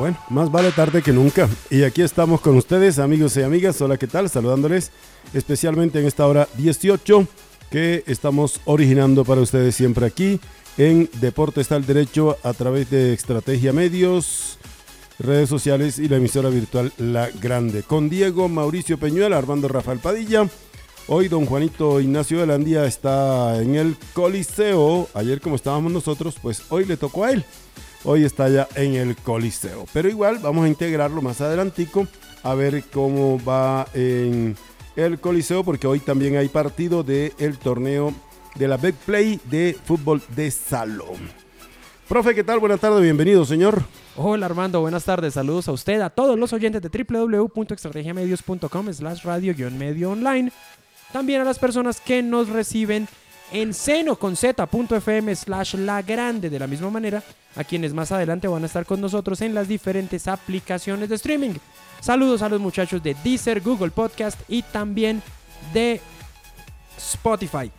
Bueno, más vale tarde que nunca. Y aquí estamos con ustedes, amigos y amigas. Hola, ¿qué tal? Saludándoles especialmente en esta hora 18 que estamos originando para ustedes siempre aquí en Deporte está el Derecho a través de Estrategia Medios, redes sociales y la emisora virtual La Grande. Con Diego Mauricio Peñuela, Armando Rafael Padilla. Hoy don Juanito Ignacio Landía está en el Coliseo. Ayer como estábamos nosotros, pues hoy le tocó a él. Hoy está ya en el Coliseo. Pero igual vamos a integrarlo más adelantico a ver cómo va en el Coliseo porque hoy también hay partido del el torneo de la Big Play de fútbol de salón. Profe, ¿qué tal? Buenas tardes, bienvenido, señor. Hola Armando, buenas tardes, saludos a usted, a todos los oyentes de www.estrategiamedios.com slash radio-medio online, también a las personas que nos reciben en seno con z.fm slash la grande de la misma manera, a quienes más adelante van a estar con nosotros en las diferentes aplicaciones de streaming. Saludos a los muchachos de Deezer, Google Podcast y también de Spotify.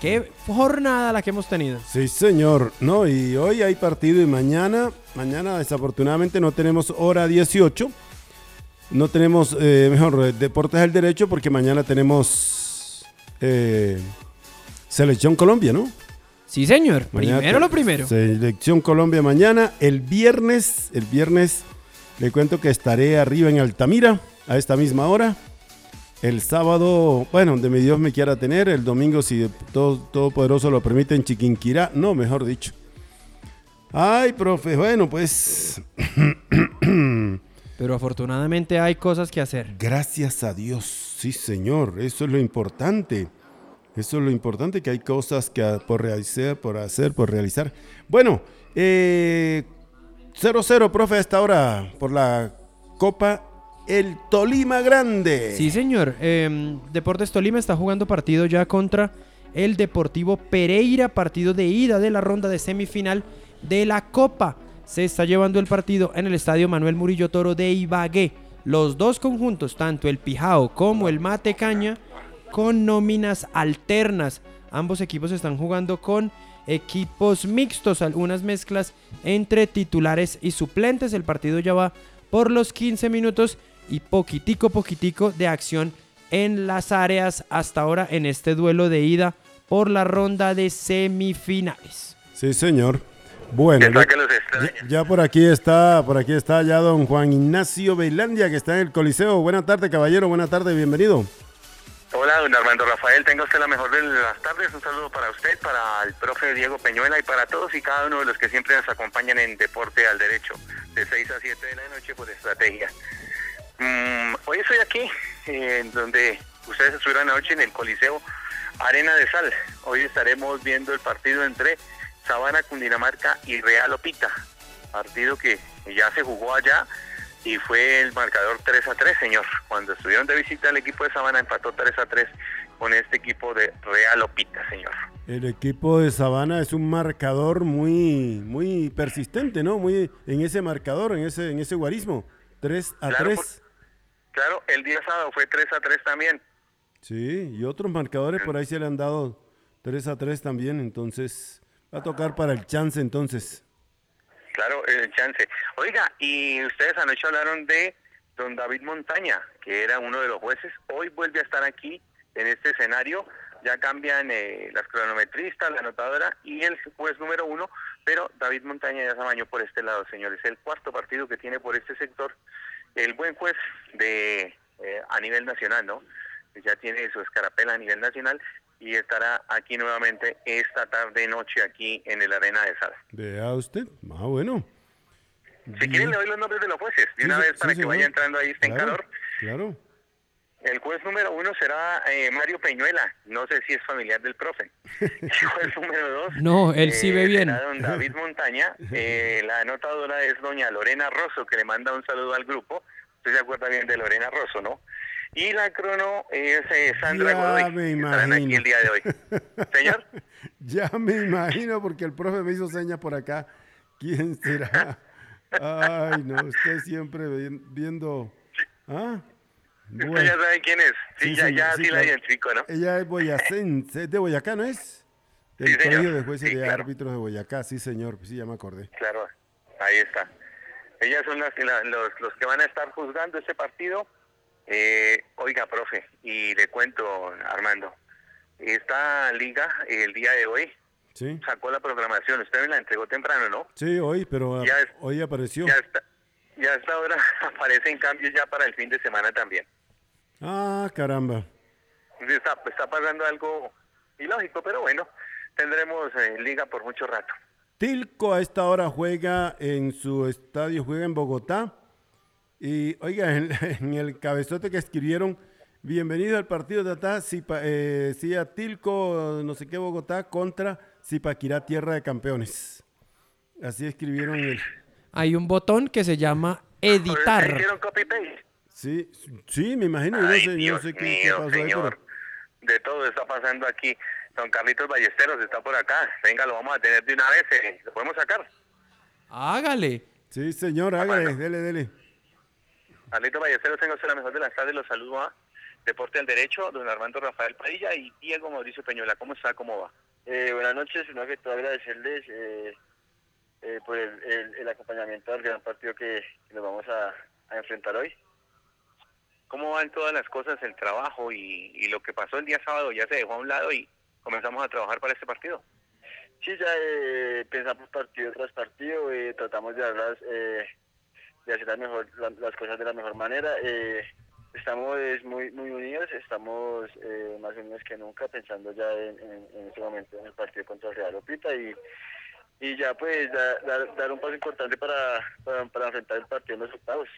Qué jornada la que hemos tenido. Sí, señor. No, y hoy hay partido y mañana, mañana desafortunadamente no tenemos hora 18. No tenemos, eh, mejor, Deportes del Derecho porque mañana tenemos eh, Selección Colombia, ¿no? Sí, señor. primero lo primero. Selección Colombia mañana. El viernes, el viernes le cuento que estaré arriba en Altamira a esta misma hora. El sábado, bueno, donde mi Dios me quiera tener. El domingo, si todo Todopoderoso lo permite, en Chiquinquirá. No, mejor dicho. Ay, profe, bueno, pues. Pero afortunadamente hay cosas que hacer. Gracias a Dios, sí, señor. Eso es lo importante. Eso es lo importante, que hay cosas que por realizar, por hacer, por realizar. Bueno, 0-0, eh, profe, a esta hora por la Copa el Tolima Grande. Sí, señor. Em, Deportes Tolima está jugando partido ya contra el Deportivo Pereira, partido de ida de la ronda de semifinal de la Copa. Se está llevando el partido en el estadio Manuel Murillo Toro de Ibagué. Los dos conjuntos, tanto el Pijao como el Mate Caña, con nóminas alternas. Ambos equipos están jugando con equipos mixtos, algunas mezclas entre titulares y suplentes. El partido ya va por los 15 minutos y poquitico poquitico de acción en las áreas hasta ahora en este duelo de ida por la ronda de semifinales. Sí, señor. Bueno, ya, por aquí está, por aquí está ya don Juan Ignacio Beilandia que está en el Coliseo. Buenas tardes, caballero, buenas tardes, bienvenido. Hola, don Armando Rafael, tenga usted la mejor de las tardes. Un saludo para usted, para el profe Diego Peñuela y para todos y cada uno de los que siempre nos acompañan en Deporte al Derecho, de 6 a 7 de la noche por estrategia. Mm, hoy estoy aquí, en donde ustedes estuvieron anoche en el Coliseo Arena de Sal. Hoy estaremos viendo el partido entre Sabana Cundinamarca y Real Opita. Partido que ya se jugó allá y fue el marcador 3 a 3, señor. Cuando estuvieron de visita el equipo de Sabana empató 3 a 3 con este equipo de Real Opita, señor. El equipo de Sabana es un marcador muy muy persistente, ¿no? Muy en ese marcador, en ese en ese guarismo. 3 a 3. Claro, el día sábado fue 3 a 3 también. Sí, y otros marcadores por ahí se le han dado 3 a 3 también, entonces va a tocar para el chance entonces. Claro, el chance. Oiga, y ustedes anoche hablaron de don David Montaña, que era uno de los jueces, hoy vuelve a estar aquí en este escenario, ya cambian eh, las cronometristas, la anotadora y el juez número uno, pero David Montaña ya se bañó por este lado, señores, el cuarto partido que tiene por este sector. El buen juez de eh, a nivel nacional, ¿no? Ya tiene su escarapela a nivel nacional y estará aquí nuevamente esta tarde noche aquí en el Arena de Sal. Vea usted, ah bueno. Si quieren le doy los nombres de los jueces, de una vez para que vaya entrando ahí este claro, en calor. Claro. El juez número uno será eh, Mario Peñuela, no sé si es familiar del profe. El juez número dos. No, él sí ve eh, bien. don David Montaña. Eh, la anotadora es doña Lorena Rosso, que le manda un saludo al grupo. Usted se acuerda bien de Lorena Rosso, ¿no? Y la crono es Sandra ya Me imagino. aquí el día de hoy. Señor. ya me imagino, porque el profe me hizo señas por acá. ¿Quién será? Ay, no, usted siempre viendo. ¿Ah? Usted ya sabe quién es. Sí, ya, ya sí, la identifico, ¿no? Ella es boyacense, de Boyacá, ¿no es? Del Colegio de Jueces y de Árbitros de Boyacá, sí, señor. Sí, ya me acordé. Claro, ahí está. Ellas son las, la- los, los que van a estar juzgando este partido. Eh, oiga, profe, y le cuento, Armando, esta liga el día de hoy Sí, sacó la programación. Usted me la entregó temprano, ¿no? sí, hoy, pero Ya hoy apareció. Ya está, ya hasta ahora aparecen cambios ya para el fin de semana también. Ah, caramba. Está, está pasando algo ilógico, pero bueno, tendremos eh, liga por mucho rato. Tilco a esta hora juega en su estadio, juega en Bogotá. Y oiga, en, en el cabezote que escribieron, bienvenido al partido de Atá, Zipa- eh, sí, a Tilco, no sé qué, Bogotá, contra Zipaquirá, tierra de campeones. Así escribieron el... Hay un botón que se llama ¿Le editar. hicieron copy-paste? Sí, sí, me imagino, no Ay, sé, no Dios sé qué, pasó ahí, pero... De todo está pasando aquí. Don Carlitos Ballesteros está por acá. Venga, lo vamos a tener de una vez. eh. ¿Lo podemos sacar? Hágale. Sí, señor, hágale, dele, dele. Carlitos Ballesteros, tengo la mejor de las tardes. Los saludo a Deporte al Derecho, don Armando Rafael Padilla y Diego Mauricio Peñuela. ¿Cómo está? ¿Cómo va? Eh, buenas noches, una que todo agradecerles eh, eh, por el, el- el acompañamiento al gran partido que, que nos vamos a, a enfrentar hoy. ¿Cómo van todas las cosas, el trabajo y, y lo que pasó el día sábado? Ya se dejó a un lado y comenzamos a trabajar para este partido. Sí, ya eh, pensamos partido tras partido, eh, tratamos de, hablar, de hacer la mejor, la- las cosas de la mejor manera. eh, estamos es, muy muy unidos, estamos eh, más unidos que nunca pensando ya en, en, en este momento en el partido contra el Real Opita y, y ya pues da- dar, dar un paso importante para, para, para enfrentar el partido en los octavos.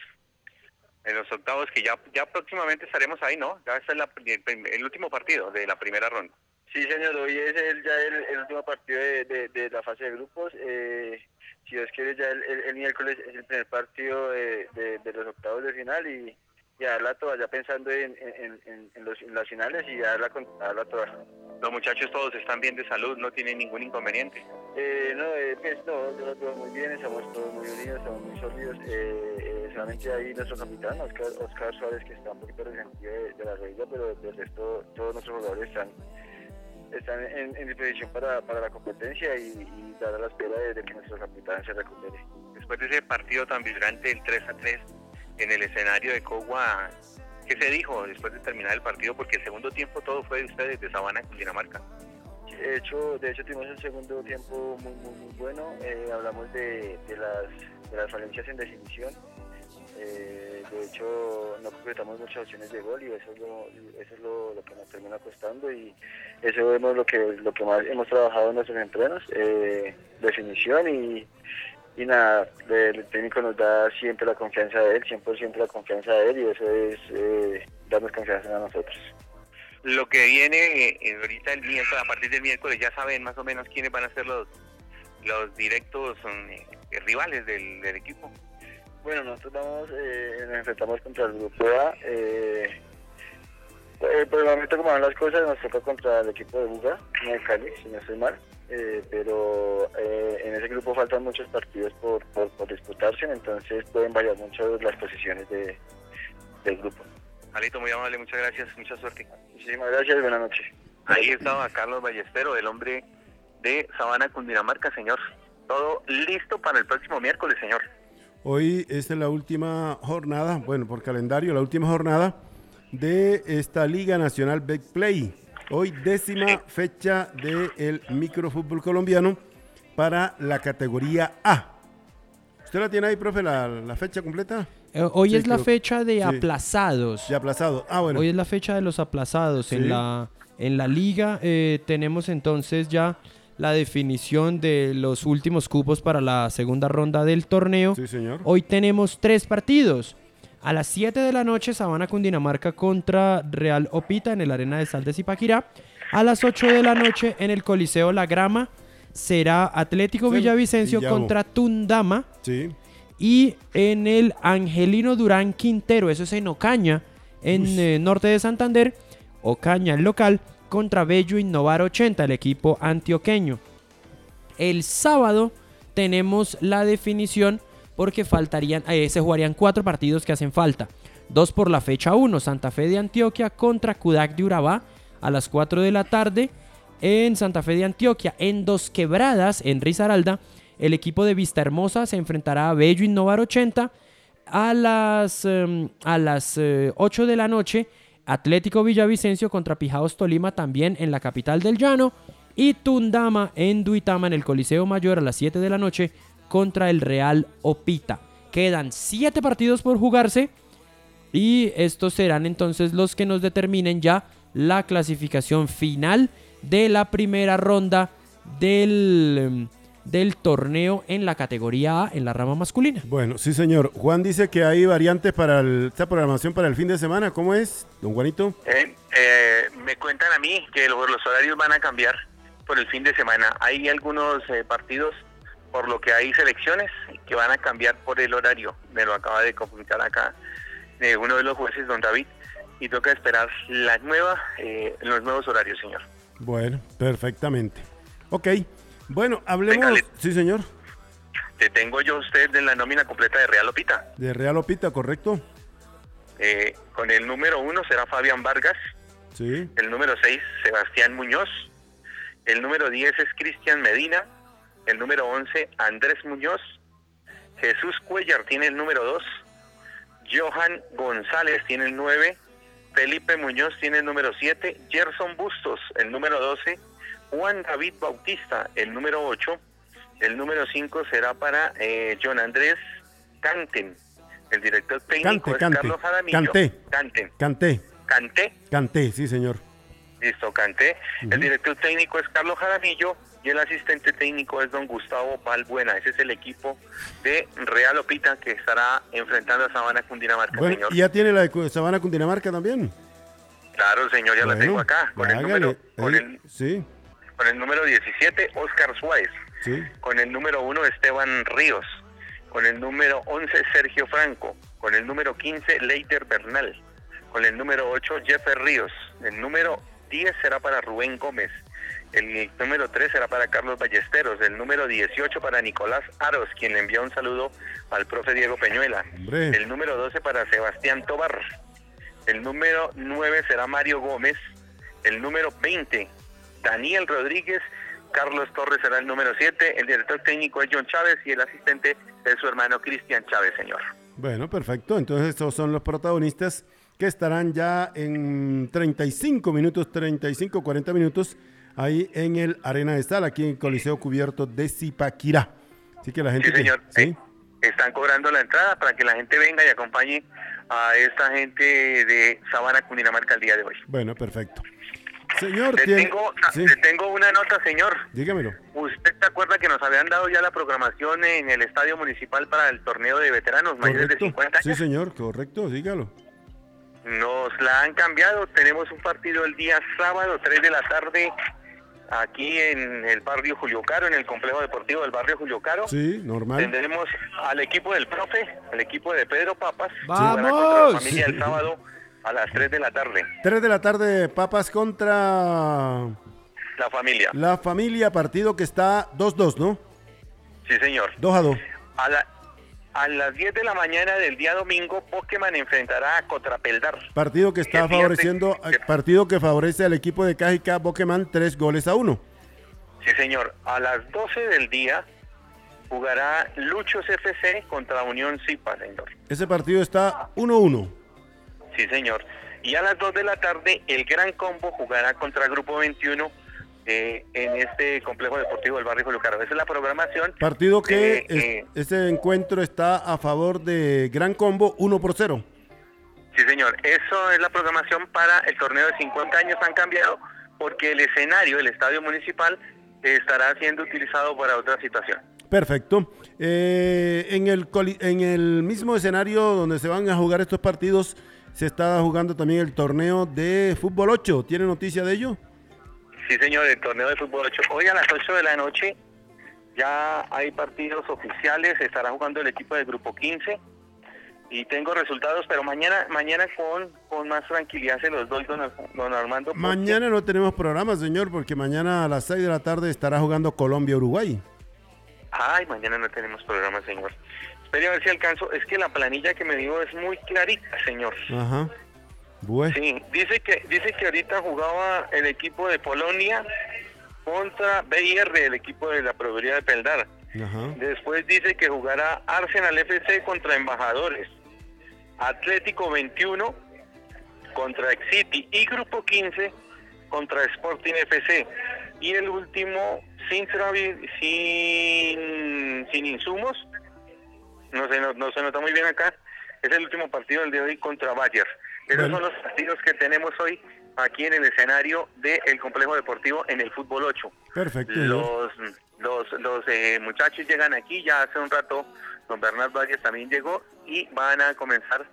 En los octavos, que ya ya próximamente estaremos ahí, ¿no? Ya está la- el, el último partido de la primera ronda. Sí, señor, hoy es el, ya el, el último partido de, de, de la fase de grupos. Eh, si Dios quiere, ya el, el- el miércoles es el primer partido de, de- de los octavos de final y, y a darla toda, ya pensando en, en, en- en los, en las finales y a darla, a darla toda. Los muchachos todos están bien de salud, no tienen ningún inconveniente. Eh, no, eh, pues no, yo veo muy bien, estamos todos muy unidos, estamos muy sólidos. Eh, eh, solamente ahí nuestro capitán, Oscar, Oscar Suárez, que está un poquito resentido de, de la rodilla, pero del resto todos nuestros jugadores están están en, en disposición para, para la competencia y, y dar a la espera de, de que nuestro capitán se recupere. Después de ese partido tan vibrante, el 3 a 3, en el escenario de Cogua, ¿qué se dijo después de terminar el partido? Porque el segundo tiempo todo fue de ustedes, de Sabana, Cundinamarca. De hecho, de hecho tuvimos un segundo tiempo muy muy, muy bueno. Eh, hablamos de, de las de las falencias en definición. Eh, de hecho, no concretamos muchas opciones de gol y eso es lo, que nos termina costando y eso es lo que lo que más hemos trabajado en nuestros entrenos, eh, definición y, y nada, el técnico nos da siempre la confianza de él, 100% la confianza de él y eso es eh, darnos confianza a nosotros. Lo que viene eh, ahorita el miércoles, a partir del miércoles, ya saben más o menos quiénes van a ser los, los directos mm, rivales del, del equipo. Bueno, nosotros vamos, eh, nos enfrentamos contra el grupo A. Eh, eh, por el momento, como van las cosas, nos toca contra el equipo de Buga, en el Cali, si no estoy mal. Eh, pero eh, en ese grupo faltan muchos partidos por, por, por disputarse, entonces pueden variar mucho las posiciones de, del grupo. Alito, muy amable, muchas gracias, mucha suerte. Muchísimas gracias, buenas noches. Ahí estaba Carlos Ballestero, el hombre de Sabana, Cundinamarca, señor. Todo listo para el próximo miércoles, señor. Hoy es la última jornada, bueno, por calendario, la última jornada de esta Liga Nacional Betplay. Hoy décima fecha del microfútbol colombiano para la categoría A. ¿Usted la tiene ahí, profe, la, la fecha completa? Eh, hoy Sí, es la fecha de sí. aplazados. Ya aplazado. Ah, bueno. Hoy es la fecha de los aplazados. Sí. En, la, en la liga eh, tenemos entonces ya la definición de los últimos cupos para la segunda ronda del torneo. Sí, señor. Hoy tenemos tres partidos. A las 7 de la noche, Sabana Cundinamarca contra Real Opita en el Arena de Sal de Zipaquirá. A las 8 de la noche, en el Coliseo La Grama, será Atlético Sí, Villavicencio contra Tundama. Sí. Y en el Angelino Durán Quintero, eso es en Ocaña, en eh, norte de Santander, Ocaña, el local, contra Bello Innovar 80, el equipo antioqueño. El sábado tenemos la definición porque faltarían, eh, se jugarían cuatro partidos que hacen falta. Dos por la fecha 1, Santa Fe de Antioquia contra Kudak de Urabá a las 4 de la tarde en Santa Fe de Antioquia. En Dos Quebradas, en Risaralda, el equipo de Vista Hermosa se enfrentará a Bello Innovar 80 a las, em, a las 8 de la noche. Atlético Villavicencio contra Pijaos Tolima también en la capital del llano. Y Tundama en Duitama en el Coliseo Mayor a las 7 de la noche contra el Real Opita. Quedan 7 partidos por jugarse. Y estos serán entonces los que nos determinen ya la clasificación final de la primera ronda del, em, del torneo en la categoría A, en la rama masculina. Bueno, sí, señor. Juan dice que hay variantes para esta programación para el fin de semana. ¿Cómo es, don Juanito? Eh, eh, me cuentan a mí que los, los, horarios van a cambiar por el fin de semana. Hay algunos eh, partidos, por lo que hay selecciones, que van a cambiar por el horario. Me lo acaba de comunicar acá uno de los jueces, don David, y toca esperar la nueva, eh, los nuevos horarios, señor. Bueno, perfectamente. Ok, bueno, hablemos... sí, señor. Te tengo yo usted de la nómina completa de Real Opita. De Real Opita, correcto. Eh, con el número uno será Fabián Vargas. Sí. El número seis, Sebastián Muñoz. El número diez es Cristian Medina. El número once, Andrés Muñoz. Jesús Cuellar tiene el número dos. Johan González tiene el 9, Felipe Muñoz tiene el número 7, Gerson Bustos el número 12, Juan David Bautista el número 8, el número 5 será para eh, John Andrés Canten, el director técnico es Carlos Jaramillo. Canté. Canten. Canté. Canté. Canté, sí señor. Listo, Canté. El director técnico es Carlos Jaramillo y el asistente técnico es don Gustavo Balbuena. Ese es el equipo de Real Opita que estará enfrentando a Sabana Cundinamarca, bueno, señor. ¿Y ya tiene la de Sabana Cundinamarca también? Claro, señor, ya la tengo acá. Con el, número, con, el, sí. Con el número 17, Oscar Suárez. Sí. Con el número 1, Esteban Ríos. Con el número 11, Sergio Franco. Con el número 15, Leiter Bernal. Con el número 8, Jeffer Ríos. El número 10 será para Rubén Gómez. El número 3 será para Carlos Ballesteros. El número 18 para Nicolás Aros, quien le envía un saludo al profe Diego Peñuela. Hombre. El número 12 para Sebastián Tobar. El número 9 será Mario Gómez. El número 20, Daniel Rodríguez. Carlos Torres será el número 7. El director técnico es John Chávez y el asistente es su hermano Cristian Chávez, señor. Bueno, perfecto. Entonces estos son los protagonistas que estarán ya en 35 minutos, 35, 40 minutos ahí en el Arena de Sal, aquí en el Coliseo Cubierto de Zipaquirá. Así que la gente... Sí, señor. ¿sí? Están cobrando la entrada para que la gente venga y acompañe a esta gente de Sabana, Cundinamarca el día de hoy. Bueno, perfecto. Señor, Le tiene- tengo, sí, le tengo una nota, señor. dígamelo. ¿Usted se acuerda que nos habían dado ya la programación en el Estadio Municipal para el torneo de veteranos mayores de Correcto. 50 Sí, años? señor, correcto, dígalo. Nos la han cambiado. Tenemos un partido el día sábado, 3 de la tarde, aquí en el barrio Julio Caro, en el complejo deportivo del barrio Julio Caro. Sí, normal. Tendremos al equipo del profe, al equipo de Pedro Papas. ¡Vamos! la familia el sábado a las 3 de la tarde. 3 de la tarde, Papas contra La familia. la familia, partido que está 2-2, ¿no? Sí, señor. 2 a 2. A, la- a las 10 de la mañana del día domingo, Pokémon enfrentará a Contrapeldar. Partido que está favoreciendo, que- partido que favorece al equipo de Cajica Boqueman 3 goles a 1. Sí, señor. A las 12 del día jugará Luchos FC contra Unión Zipa, señor. Ese partido está 1-1. Sí, señor. Y a las 2 de la tarde, el Gran Combo jugará contra Grupo 21 eh, en este complejo deportivo del barrio Julio Caro. Esa es la programación. Partido que Eh, es- eh. ese encuentro está a favor de Gran Combo 1 por 0. Sí, señor. Eso es la programación para el torneo de 50 años. Han cambiado porque el escenario, el estadio municipal, estará siendo utilizado para otra situación. Perfecto. Eh, en, el, en el mismo escenario donde se van a jugar estos partidos, se está jugando también el torneo de fútbol 8. ¿Tiene noticia de ello? Sí, señor, el torneo de fútbol 8. Hoy a las 8 de la noche ya hay partidos oficiales, estará jugando el equipo del grupo 15 y tengo resultados, pero mañana mañana con, con más tranquilidad se los doy, don, don Armando. porque- Mañana no tenemos programa, señor, porque mañana a las 6 de la tarde estará jugando Colombia-Uruguay. Ay, mañana no tenemos programa, señor. Espere a ver si alcanzo. Es que la planilla que me dio es muy clarita, señor. Ajá. Bueno. Sí, dice que dice que ahorita jugaba el equipo de Polonia contra BIR, el equipo de la Proveeduría de Peldar. Ajá. Después dice que jugará Arsenal FC contra Embajadores, Atlético 21 contra City y Grupo 15 contra Sporting FC. Y el último, sin, sin, sin insumos, no se, no, no se nota muy bien acá, es el último partido del día de hoy contra Bayern. Esos Bueno. son los partidos que tenemos hoy aquí en el escenario del complejo deportivo en el fútbol 8. Perfecto. Los, los, los eh, muchachos llegan aquí, ya hace un rato don Bernardo Arias también llegó y van a comenzar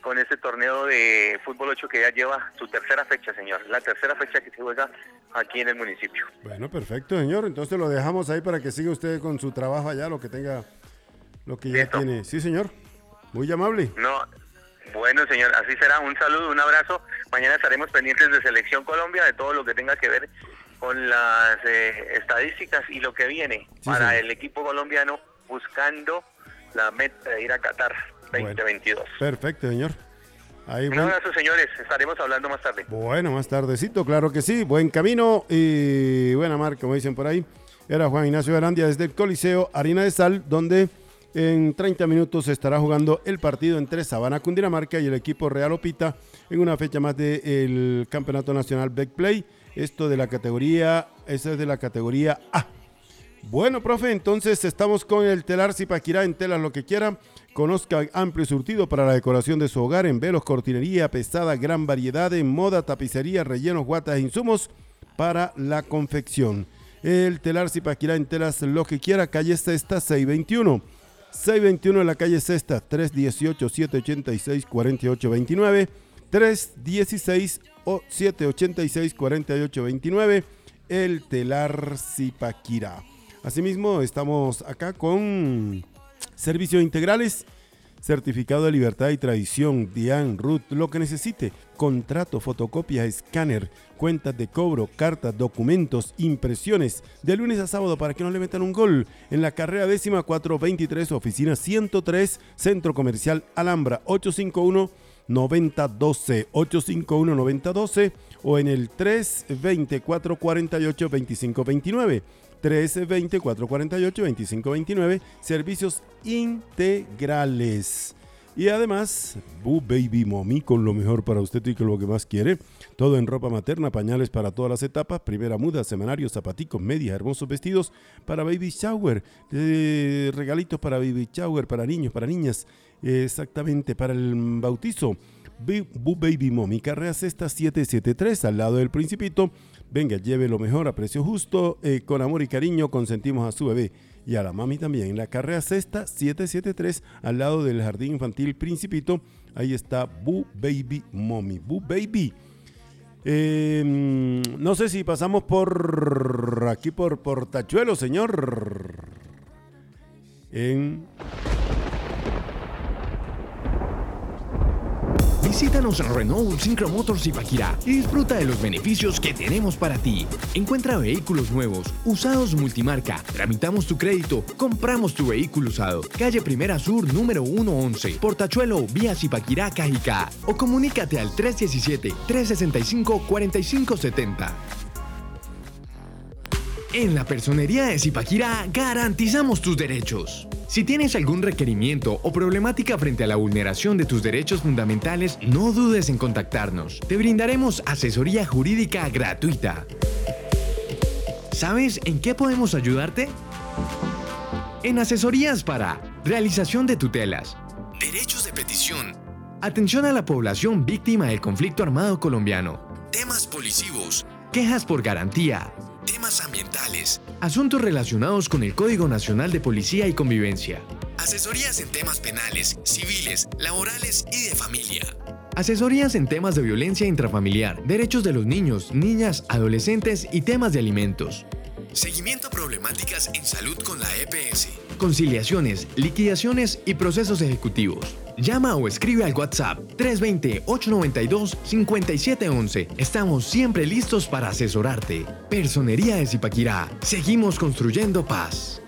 con este torneo de fútbol 8 que ya lleva su tercera fecha, señor. La tercera fecha que se juega aquí en el municipio. Bueno, perfecto, señor. Entonces lo dejamos ahí para que siga usted con su trabajo allá, lo que tenga, lo que ya Listo. tiene. Sí, señor. Muy amable. No, bueno, señor, así será. Un saludo, un abrazo. Mañana estaremos pendientes de Selección Colombia, de todo lo que tenga que ver con las eh, estadísticas y lo que viene Sí, para señor. el equipo colombiano buscando la meta de ir a Qatar 2022. Perfecto, señor. Ahí Un abrazo, señores. Estaremos hablando más tarde. Bueno, más tardecito, claro que sí. Buen camino y buena marca, como dicen por ahí. Era Juan Ignacio Verandia desde el Coliseo Harina de Sal, donde en 30 minutos estará jugando el partido entre Sabana Cundinamarca y el equipo Real Opita en una fecha más del Campeonato Nacional Back Play. Esto de la categoría, esa es de la categoría A. Bueno, profe, entonces estamos con el telar Zipaquirá en telas lo que quiera. Conozca amplio surtido para la decoración de su hogar en velos, cortinería pesada, gran variedad en moda, tapicería, rellenos, guatas e insumos para la confección. El telar Zipaquirá en telas lo que quiera, calle Sexta 621. 621 en la calle Sexta, 318-786-4829. 316 o 786-4829. El telar Zipaquirá. Asimismo, estamos acá con servicios integrales, certificado de libertad y tradición, DIAN, RUT, lo que necesite, contrato, fotocopia, escáner, cuentas de cobro, cartas, documentos, impresiones, de lunes a sábado para que no le metan un gol. En la carrera décima 423, oficina 103, Centro Comercial Alhambra 851 9012 851 9012 o en el 320 448 2529 1320 448 2529 servicios integrales. Y además Boo Baby Mommy con lo mejor para usted y con lo que más quiere. Todo en ropa materna pañales para todas las etapas primera muda semanarios zapaticos medias hermosos vestidos para baby shower eh, regalitos para baby shower para niños para niñas exactamente para el bautizo Boo Baby Mommy, carrera sexta 773 al lado del Principito. Venga, lleve lo mejor a precio justo, eh, con amor y cariño consentimos a su bebé y a la mami también. La carrera sexta 773 al lado del Jardín Infantil Principito. Ahí está Boo Baby Mommy. Boo Baby. Mm, no sé si pasamos por aquí por Portachuelo, señor. En Visítanos en Renault Syncro Motors Ipaquirá y disfruta de los beneficios que tenemos para ti. Encuentra vehículos nuevos, usados multimarca, tramitamos tu crédito, compramos tu vehículo usado. Calle Primera Sur número 111, Portachuelo, vía Zipaquirá, Cajicá. O comunícate al 317-365-4570. En la personería de Zipaquirá garantizamos tus derechos. Si tienes algún requerimiento o problemática frente a la vulneración de tus derechos fundamentales, no dudes en contactarnos. Te brindaremos asesoría jurídica gratuita. ¿Sabes en qué podemos ayudarte? En asesorías para realización de tutelas, derechos de petición, atención a la población víctima del conflicto armado colombiano, temas policivos, quejas por garantía, asuntos relacionados con el Código Nacional de Policía y Convivencia, asesorías en temas penales, civiles, laborales y de familia. Asesorías en temas de violencia intrafamiliar, derechos de los niños, niñas, adolescentes y temas de alimentos. Seguimiento a problemáticas en salud con la EPS. Conciliaciones, liquidaciones y procesos ejecutivos. Llama o escribe al WhatsApp 320-892-5711. Estamos siempre listos para asesorarte. Personería de Zipaquirá. Seguimos construyendo paz.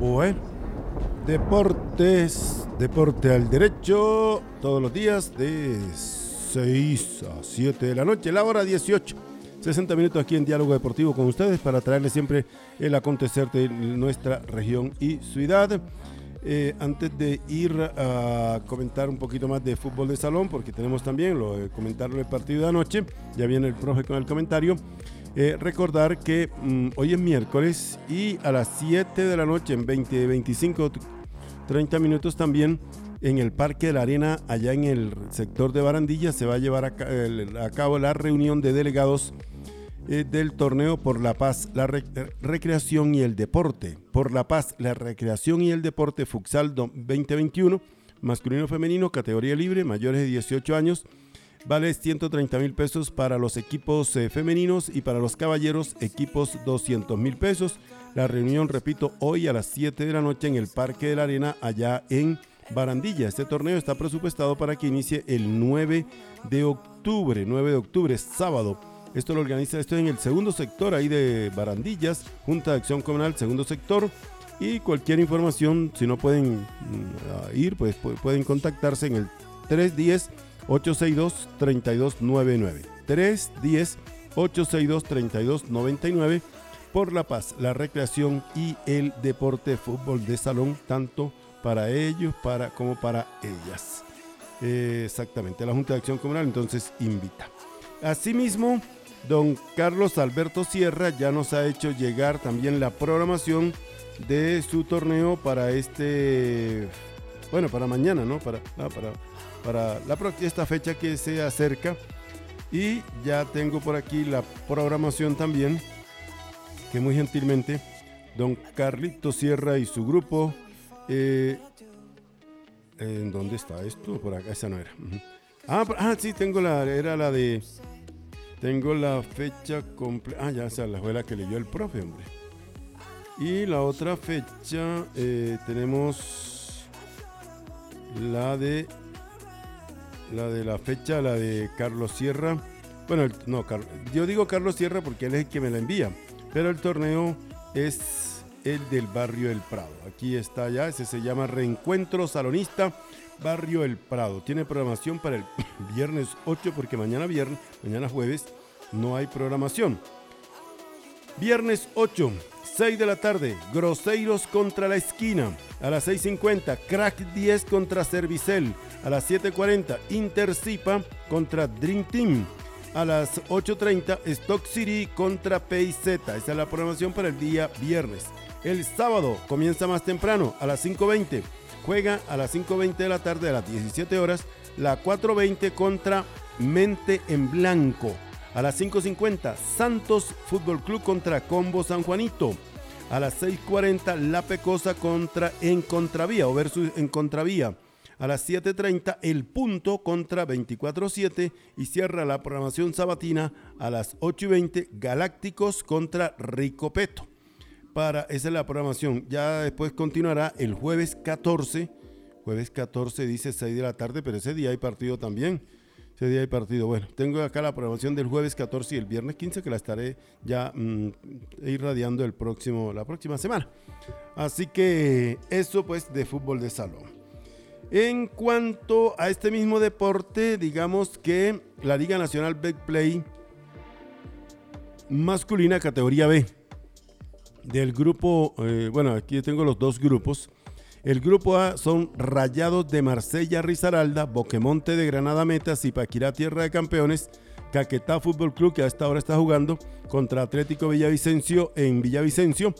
Bueno, deportes, deporte al derecho, todos los días de 6 a 7 de la noche, la hora 18. 60 minutos aquí en Diálogo Deportivo con ustedes para traerles siempre el acontecer de nuestra región y ciudad. Eh, antes de ir a comentar un poquito más de fútbol de salón, porque tenemos también lo de comentar el partido de anoche, ya viene el profe con el comentario. Eh, recordar que mm, hoy es miércoles y a las 7 de la noche, en 20, 25, 30 minutos también, en el Parque de la Arena, allá en el sector de Barandilla, se va a llevar a cabo la reunión de delegados eh, del torneo por la paz, la recreación y el deporte. Por la paz, la recreación y el deporte Futsal 2021, masculino femenino, categoría libre, mayores de 18 años. Vale 130 mil pesos para los equipos eh, femeninos y para los caballeros equipos 200 mil pesos. La reunión, repito, hoy a las 7 de la noche en el Parque de la Arena, allá en Barandilla. Este torneo está presupuestado para que inicie el 9 de octubre, 9 de octubre, sábado. Esto lo organiza, esto en el segundo sector ahí de Barandillas, Junta de Acción Comunal, segundo sector. Y cualquier información, si no pueden mm, ir, pues pueden contactarse en el 310-862-3299. 310-862-3299 por la paz, la recreación y el deporte fútbol de salón, tanto para ellos para, como para ellas. exactamente, la Junta de Acción Comunal entonces invita. Asimismo, Don Carlos Alberto Sierra ya nos ha hecho llegar también la programación de su torneo para este, bueno, para mañana, ¿no? Para, para, para la, esta fecha que se acerca. Y ya tengo por aquí la programación también, que muy gentilmente don Carlito Sierra y su grupo. Eh, ¿En dónde está esto? Por acá, esa no era. ah, ah, sí, tengo la, era la de tengo la fecha completa. Ah, ya, esa la fue la que leyó el profe, hombre. Y la otra fecha eh, tenemos la de la de la fecha, la de Carlos Sierra. Bueno, no, yo digo Carlos Sierra porque él es el que me la envía, pero el torneo es el del barrio El Prado. Aquí está ya, ese se llama Reencuentro Salonista Barrio El Prado. Tiene programación para el viernes 8 porque mañana viernes, mañana jueves no hay programación. Viernes 8, 6 de la tarde, Groseiros contra la esquina. A las 6.50, Crack 10 contra Servicel. A las 7.40, Intercipa contra Dream Team. A las 8.30, Stock City contra PIZ. Esa es la programación para el día viernes. El sábado comienza más temprano, a las 5.20 juega a las 5.20 de la tarde a las 17 horas la 4.20 contra Mente en Blanco. A las 5.50 Santos Fútbol Club contra Combo San Juanito. A las 6.40 La Pecosa contra En Contravía o versus En Contravía. A las 7.30 El Punto contra 24-7 y cierra la programación sabatina a las 8.20 Galácticos contra Ricopeto para, esa es la programación. Ya después continuará el jueves 14. Jueves 14 dice 6 de la tarde, pero ese día hay partido también. Ese día hay partido. Bueno, tengo acá la programación del jueves 14 y el viernes 15 que la estaré ya mm, irradiando el próximo, la próxima semana. Así que eso pues de fútbol de salón. En cuanto a este mismo deporte, digamos que la Liga Nacional Play masculina categoría B del grupo, eh, bueno, aquí tengo los dos grupos. El grupo A son Rayados de Marsella Risaralda, Boquemonte de Granada Metas y Paquirá Tierra de Campeones, Caquetá Fútbol Club que a esta hora está jugando contra Atlético Villavicencio en Villavicencio.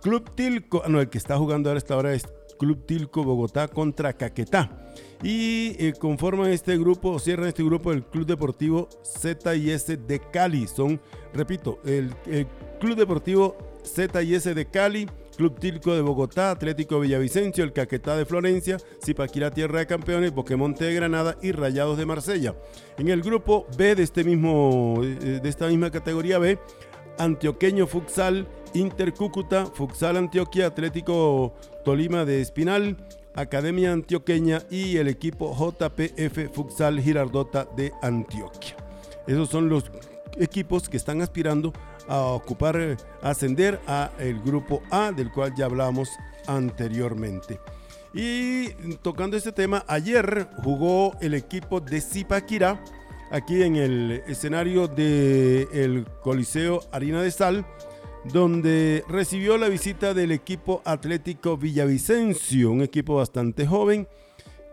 Club Tilco, ah, no, el que está jugando ahora a esta hora es Club Tilco Bogotá contra Caquetá. Y eh, conforman este grupo, cierran este grupo el Club Deportivo ZIS de Cali. Son, repito, el, el Club Deportivo ZIS de Cali, Club Tilco de Bogotá, Atlético Villavicencio, el Caquetá de Florencia, Zipaquirá Tierra de Campeones, Boquemonte de Granada y Rayados de Marsella. En el grupo B de, este mismo, eh, de esta misma categoría B, Antioqueño Futsal, Inter Cúcuta, Futsal Antioquia, Atlético Tolima de Espinal, Academia Antioqueña y el equipo JPF Futsal Girardota de Antioquia. Esos son los equipos que están aspirando a ocupar, eh, ascender a el grupo A, del cual ya hablamos anteriormente. Y tocando este tema, ayer jugó el equipo de Zipaquirá aquí en el escenario del Coliseo Harina de Sal, donde recibió la visita del equipo Atlético Villavicencio, un equipo bastante joven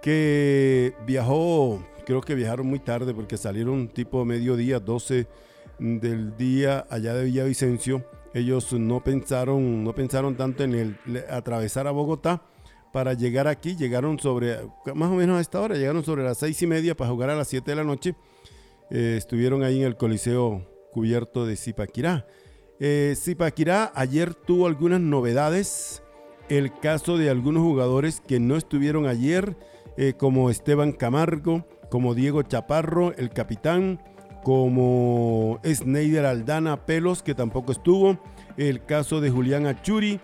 que viajó, creo que viajaron muy tarde porque salieron tipo mediodía, 12 del día allá de Villavicencio. Ellos no pensaron, no pensaron tanto en el atravesar a Bogotá para llegar aquí. Llegaron sobre, más o menos a esta hora, llegaron sobre las seis y media para jugar a las 7 de la noche. Eh, estuvieron ahí en el Coliseo cubierto de Zipaquirá. Eh, Zipaquirá ayer tuvo algunas novedades. El caso de algunos jugadores que no estuvieron ayer, eh, como Esteban Camargo, como Diego Chaparro, el capitán, como Sneider Aldana Pelos, que tampoco estuvo. El caso de Julián Achuri,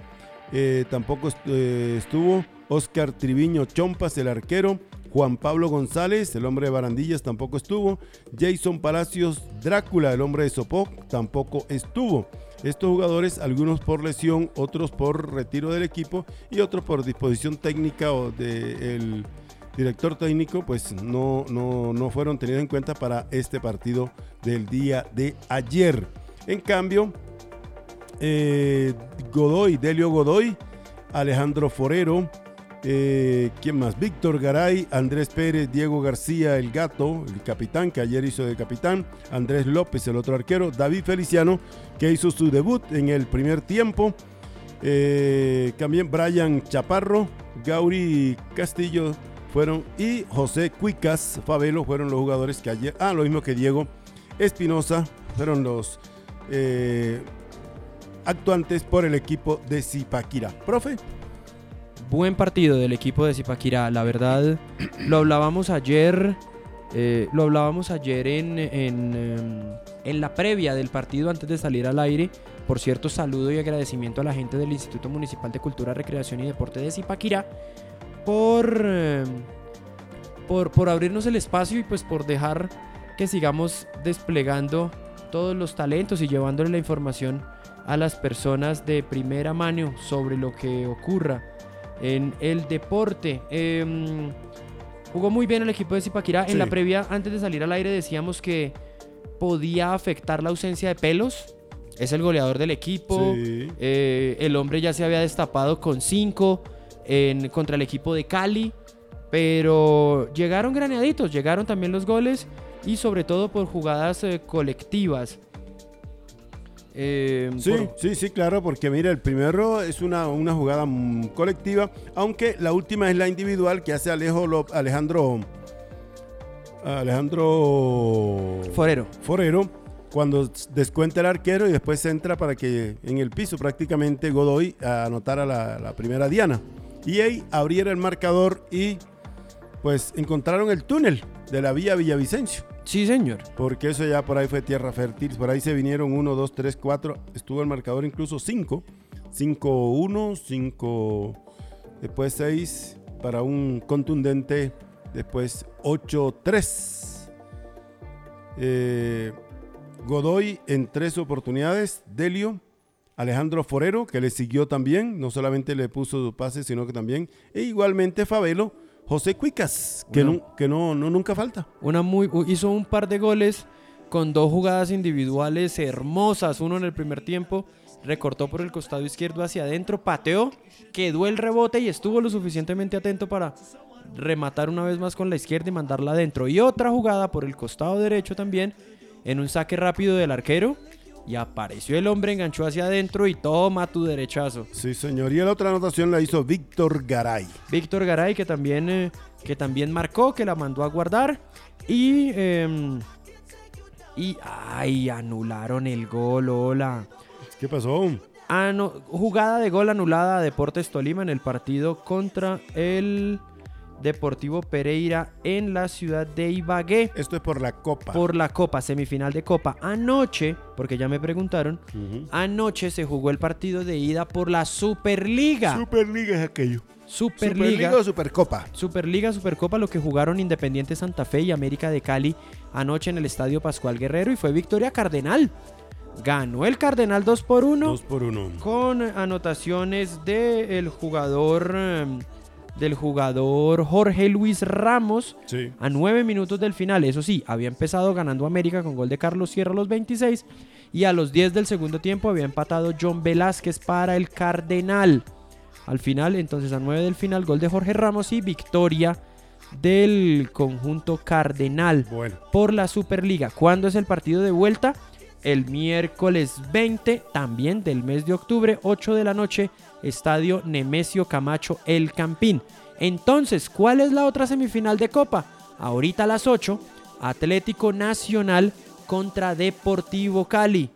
eh, tampoco estuvo. Oscar Triviño Chompas, el arquero. Juan Pablo González, el hombre de barandillas, tampoco estuvo. Jason Palacios Drácula, el hombre de Sopoc, tampoco estuvo. Estos jugadores, algunos por lesión, otros por retiro del equipo y otros por disposición técnica o del director técnico, pues no, no, no fueron tenidos en cuenta para este partido del día de ayer. En cambio, eh, Godoy, Delio Godoy, Alejandro Forero, eh, ¿Quién más? Víctor Garay, Andrés Pérez, Diego García, el gato, el capitán, que ayer hizo de capitán, Andrés López, el otro arquero, David Feliciano, que hizo su debut en el primer tiempo, eh, también Brian Chaparro, Gauri Castillo fueron y José Cuicas Fabelo fueron los jugadores que ayer, ah, lo mismo que Diego Espinosa, fueron los eh, actuantes por el equipo de Zipaquira. Profe buen partido del equipo de Zipaquirá. La verdad, lo hablábamos ayer. Eh, lo hablábamos ayer en, em, en, la previa del partido antes de salir al aire. Por cierto, saludo y agradecimiento a la gente del Instituto Municipal de Cultura, Recreación y Deporte de Zipaquirá por, em, por, por abrirnos el espacio y pues por dejar que sigamos desplegando todos los talentos y llevándole la información a las personas de primera mano sobre lo que ocurra en el deporte. Em, jugó muy bien el equipo de Zipaquirá. En la previa, antes de salir al aire, decíamos que podía afectar la ausencia de pelos. Es el goleador del equipo. Eh, el hombre ya se había destapado con 5 contra el equipo de Cali. Pero llegaron graneaditos, llegaron también los goles y sobre todo por jugadas eh, colectivas. Eh, sí, sí, sí, claro, porque mira, el primero es una, una jugada colectiva, aunque la última es la individual que hace Alejo Alejandro Alejandro Forero. Forero cuando descuenta el arquero y después entra para que en el piso prácticamente Godoy anotara la, la primera diana. Y ahí abriera el marcador y pues encontraron el túnel de la vía Villavicencio. Sí, señor. Porque eso ya por ahí fue tierra fértil. Por ahí se vinieron 1, 2, 3, 4. Estuvo el marcador incluso 5. 5, 1, 5, después 6 para un contundente, después 8, 3. Eh, Godoy en tres oportunidades. Delio. Alejandro Forero, que le siguió también. No solamente le puso su pase, sino que también. E igualmente Fabelo José Cuicas, que, no, que no, no, nunca falta. Una muy, hizo un par de goles con dos jugadas individuales hermosas. Uno en el primer tiempo, recortó por el costado izquierdo hacia adentro, pateó, quedó el rebote y estuvo lo suficientemente atento para rematar una vez más con la izquierda y mandarla adentro. Y otra jugada por el costado derecho también, en un saque rápido del arquero y apareció el hombre, enganchó hacia adentro y toma tu derechazo. Sí, señor. Y la otra anotación la hizo Víctor Garay. Víctor Garay, que también, eh, que también marcó, que la mandó a guardar. Y. Em, y. ¡Ay! Anularon el gol, hola. ¿Qué pasó? Ah, no, jugada de gol anulada a Deportes Tolima en el partido contra el Deportivo Pereira en la ciudad de Ibagué. Esto es por la Copa. Por la Copa, semifinal de Copa. Anoche, porque ya me preguntaron, anoche se jugó el partido de ida por la Superliga. Superliga es aquello. Superliga. Superliga o Supercopa. Superliga, Supercopa, lo que jugaron Independiente Santa Fe y América de Cali anoche en el Estadio Pascual Guerrero y fue victoria Cardenal. Ganó el Cardenal 2 por 1. 2 por 1. Con anotaciones del jugador... Em, del jugador Jorge Luis Ramos Sí. a nueve minutos del final. Eso sí, había empezado ganando América con gol de Carlos Sierra a los 26 y a los 10 del segundo tiempo había empatado John Velázquez para el Cardenal. Al final, entonces a 9 del final, gol de Jorge Ramos y victoria del conjunto Cardenal Bueno, por la Superliga. ¿Cuándo es el partido de vuelta? El miércoles 20, también del mes de octubre, 8 de la noche, Estadio Nemesio Camacho El Campín. Entonces, ¿cuál es la otra semifinal de Copa? Ahorita a las 8, Atlético Nacional contra Deportivo Cali.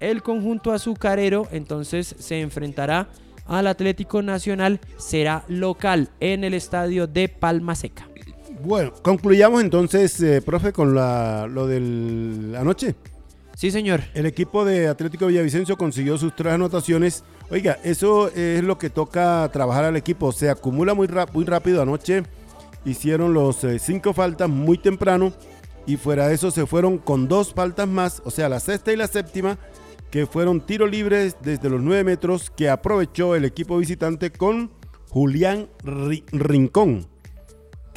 El conjunto azucarero entonces se enfrentará al Atlético Nacional, será local en el estadio de Palma Seca. bueno, concluyamos entonces, eh, profe, con lo del anoche. Sí, señor. El equipo de Atlético Villavicencio consiguió sus tres anotaciones. Oiga, eso es lo que toca trabajar al equipo. Se acumula muy, rápido anoche. Hicieron los eh, cinco faltas muy temprano. Y fuera de eso se fueron con dos faltas más. O sea, la sexta y la séptima. Que fueron tiros libres desde los nueve metros. Que aprovechó el equipo visitante con Julián Ri- Rincón.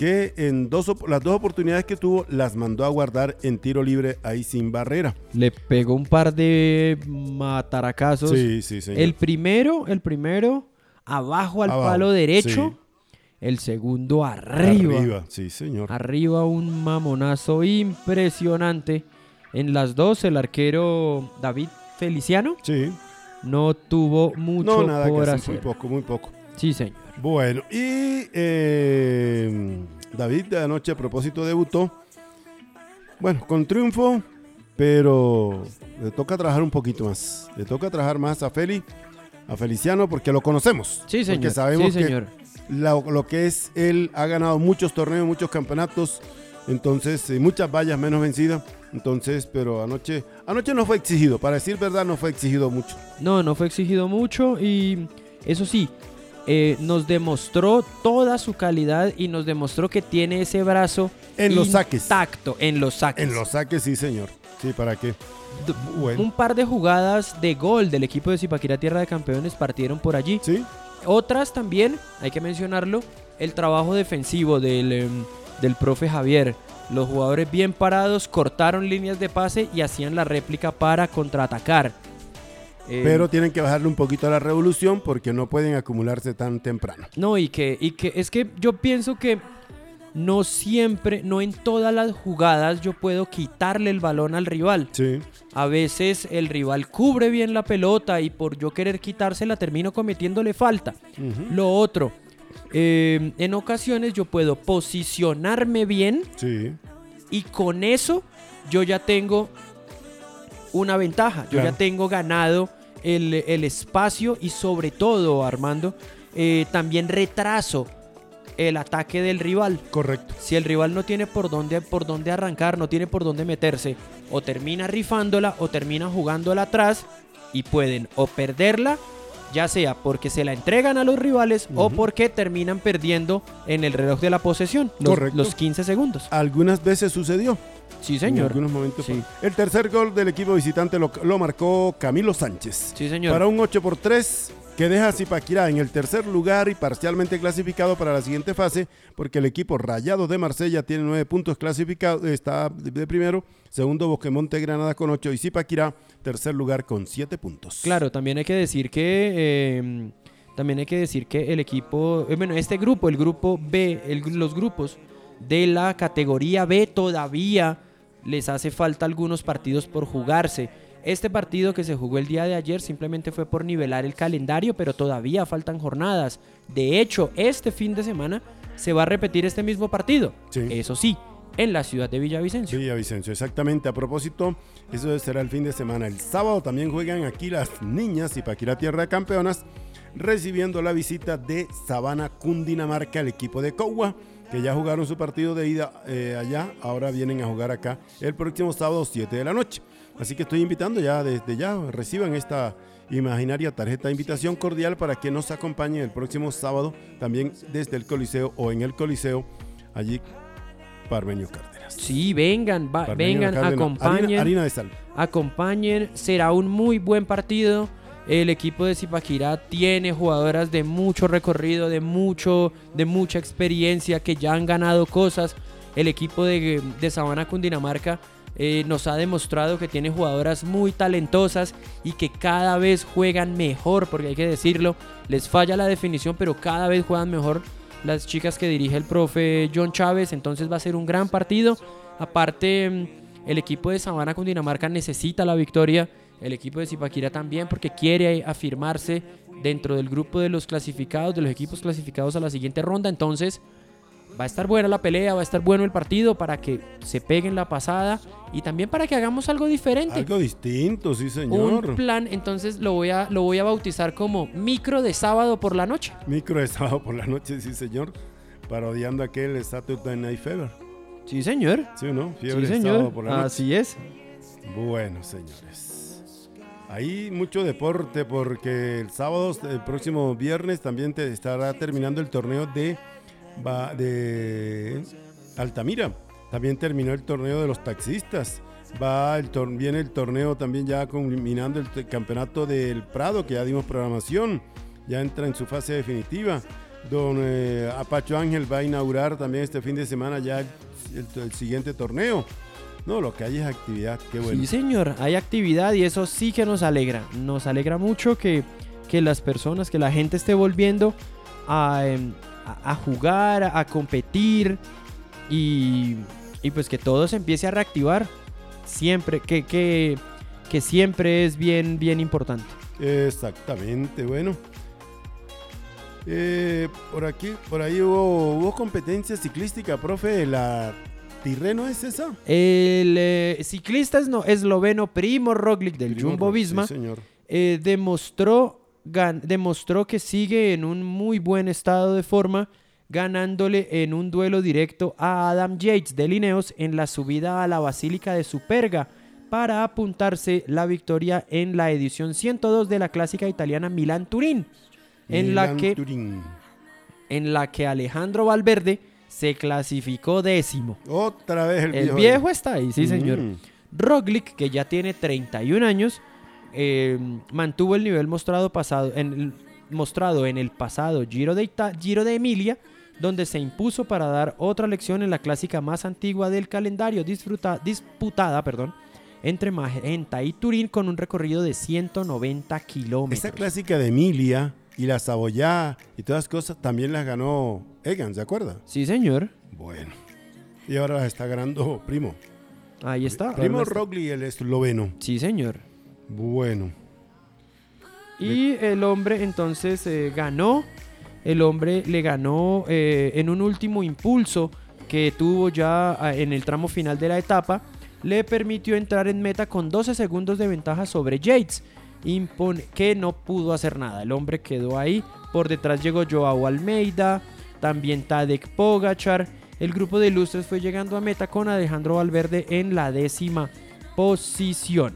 Que en dos, las dos oportunidades que tuvo las mandó a guardar en tiro libre ahí sin barrera. Le pegó un par de mataracazos. Sí, sí, señor. El primero, el primero, abajo al Abajo, palo derecho. sí. El segundo arriba. Arriba, sí, señor. Arriba un mamonazo impresionante. En las dos, el arquero David Feliciano Sí. no tuvo mucho No, nada que hacer, muy poco, muy poco. Sí, señor. Bueno, y eh, David de anoche a propósito debutó. Bueno, con triunfo, pero le toca trabajar un poquito más. Le toca trabajar más a Feli, a Feliciano, porque lo conocemos. Sí, señor. Porque sabemos sí, que señor. lo, lo que es él ha ganado muchos torneos, muchos campeonatos. Entonces, eh, muchas vallas menos vencidas. Entonces, pero anoche, anoche no fue exigido. Para decir verdad, no fue exigido mucho. No, no fue exigido mucho y eso sí, eh, nos demostró toda su calidad y nos demostró que tiene ese brazo En los saques. intacto en los saques. En los saques, sí, señor. Sí, ¿para qué? Bueno. Un par de jugadas de gol del equipo de Zipaquirá Tierra de Campeones partieron por allí. Sí, Otras también, hay que mencionarlo, el trabajo defensivo del, em, del profe Javier. Los jugadores bien parados cortaron líneas de pase y hacían la réplica para contraatacar. Eh, pero tienen que bajarle un poquito a la revolución porque no pueden acumularse tan temprano. No, y que, y que es que yo pienso que no siempre, no en todas las jugadas yo puedo quitarle el balón al rival. Sí, A veces el rival cubre bien la pelota y por yo querer quitársela termino cometiéndole falta. Lo otro, eh, en ocasiones yo puedo posicionarme bien sí, y con eso yo ya tengo una ventaja. Yo Claro. ya tengo ganado el, el espacio y sobre todo, Armando, eh, también retraso el ataque del rival. correcto. Si el rival no tiene por dónde, por dónde arrancar, no tiene por dónde meterse, o termina rifándola o termina jugándola atrás y pueden o perderla, ya sea porque se la entregan a los rivales o porque terminan perdiendo en el reloj de la posesión, los, Correcto. los 15 segundos. Algunas veces sucedió. Sí, En señor. algunos momentos. Sí. El tercer gol del equipo visitante lo, lo marcó Camilo Sánchez. Sí, señor. Para un 8 por 3 que deja a Zipaquirá en el tercer lugar y parcialmente clasificado para la siguiente fase, porque el equipo Rayado de Marsella tiene nueve puntos clasificados, está de primero, segundo Boquemonte Granada con 8 y Zipaquirá tercer lugar con 7 puntos. Claro, también hay que decir que eh, también hay que decir que el equipo, eh, bueno, este grupo, el grupo B, el- los grupos de la categoría B todavía les hace falta algunos partidos por jugarse. Este partido que se jugó el día de ayer simplemente fue por nivelar el calendario, pero todavía faltan jornadas. De hecho, este fin de semana se va a repetir este mismo partido. Sí. Eso sí, en la ciudad de Villavicencio. Villavicencio, exactamente. A propósito, eso será el fin de semana. El sábado también juegan aquí las niñas y Paquira Tierra de Campeonas, recibiendo la visita de Sabana Cundinamarca, el equipo de Cogua, que ya jugaron su partido de ida eh, allá, ahora vienen a jugar acá el próximo sábado 7 de la noche. Así que estoy invitando ya desde ya, reciban esta imaginaria tarjeta de invitación cordial para que nos acompañen el próximo sábado también desde el Coliseo o en el Coliseo allí Parmenio Cárdenas. Sí, vengan, va- vengan, Cárdenas, acompañen. Harina, harina de sal. acompañen, será un muy buen partido. El equipo de Zipaquirá tiene jugadoras de mucho recorrido, de, mucho, de mucha experiencia, que ya han ganado cosas. El equipo de, Sabana Cundinamarca eh, nos ha demostrado que tiene jugadoras muy talentosas y que cada vez juegan mejor, porque hay que decirlo, les falla la definición, pero cada vez juegan mejor las chicas que dirige el profe John Chávez, entonces va a ser un gran partido. Aparte, mm, el equipo de Sabana Cundinamarca necesita la victoria, el equipo de Zipaquira también, porque quiere afirmarse dentro del grupo de los clasificados, de los equipos clasificados a la siguiente ronda, entonces va a estar buena la pelea, va a estar bueno el partido para que se peguen la pasada y también para que hagamos algo diferente. Algo distinto, sí, señor. Un plan, entonces lo voy a lo voy a bautizar como micro de sábado por la noche. Micro de sábado por la noche, sí, señor. Parodiando aquel Saturday Night Fever. Sí, señor. Sí, ¿no? Fiebre sí, de señor. sábado por la noche. Así es. Bueno, señores. Hay mucho deporte porque el sábado, el próximo viernes, también te estará terminando el torneo de, Altamira. También terminó el torneo de los taxistas. Va el viene el torneo también ya culminando el campeonato del Prado, que ya dimos programación. Ya entra en su fase definitiva. Don eh, Apacho Ángel va a inaugurar también este fin de semana ya el siguiente torneo. No, lo que hay es actividad. Qué bueno. Sí, señor, hay actividad y eso sí que nos alegra. Nos alegra mucho que, que las personas, que la gente esté volviendo a, em, a- a jugar, a, a competir y, y pues que todo se empiece a reactivar. Siempre, que, que, que siempre es bien, bien importante. Exactamente, bueno. Eh, por aquí, por ahí hubo, hubo competencia ciclística, profe. La Tirreno es esa. El eh, ciclista esno- esloveno Primo Roglic del Primo Jumbo Roglic, Visma sí, señor. eh, demostró, gan- demostró que sigue en un muy buen estado de forma, ganándole en un duelo directo a Adam Yates de Lineos en la subida a la Basílica de Superga para apuntarse la victoria en la edición 102 de la clásica italiana Milán-Turín, en en la que Alejandro Valverde se clasificó décimo. Otra vez el, El viejo está ahí, sí señor. Mm. Roglic, que ya tiene 31 años, eh, mantuvo el nivel mostrado, pasado, en el, mostrado en el pasado Giro de, Ita- Giro de Emilia, donde se impuso para dar otra lección en la clásica más antigua del calendario, disfruta- disputada perdón, entre Magenta y Turín con un recorrido de 190 kilómetros. Esta clásica de Emilia y la Saboyá y todas las cosas también las ganó Egan, ¿se acuerda? Sí, señor. Bueno. Y ahora las está ganando Primo. Ahí está. Primo Roglic, el esloveno. Sí, señor. Bueno. Y el hombre entonces eh, ganó. El hombre le ganó eh, en un último impulso que tuvo ya ah, en el tramo final de la etapa. Le permitió entrar en meta con 12 segundos de ventaja sobre Yates. Impone- que no pudo hacer nada. El hombre quedó ahí. Por detrás llegó Joao Almeida. También Tadek Pogachar. El grupo de ilustres fue llegando a meta con Alejandro Valverde en la décima posición.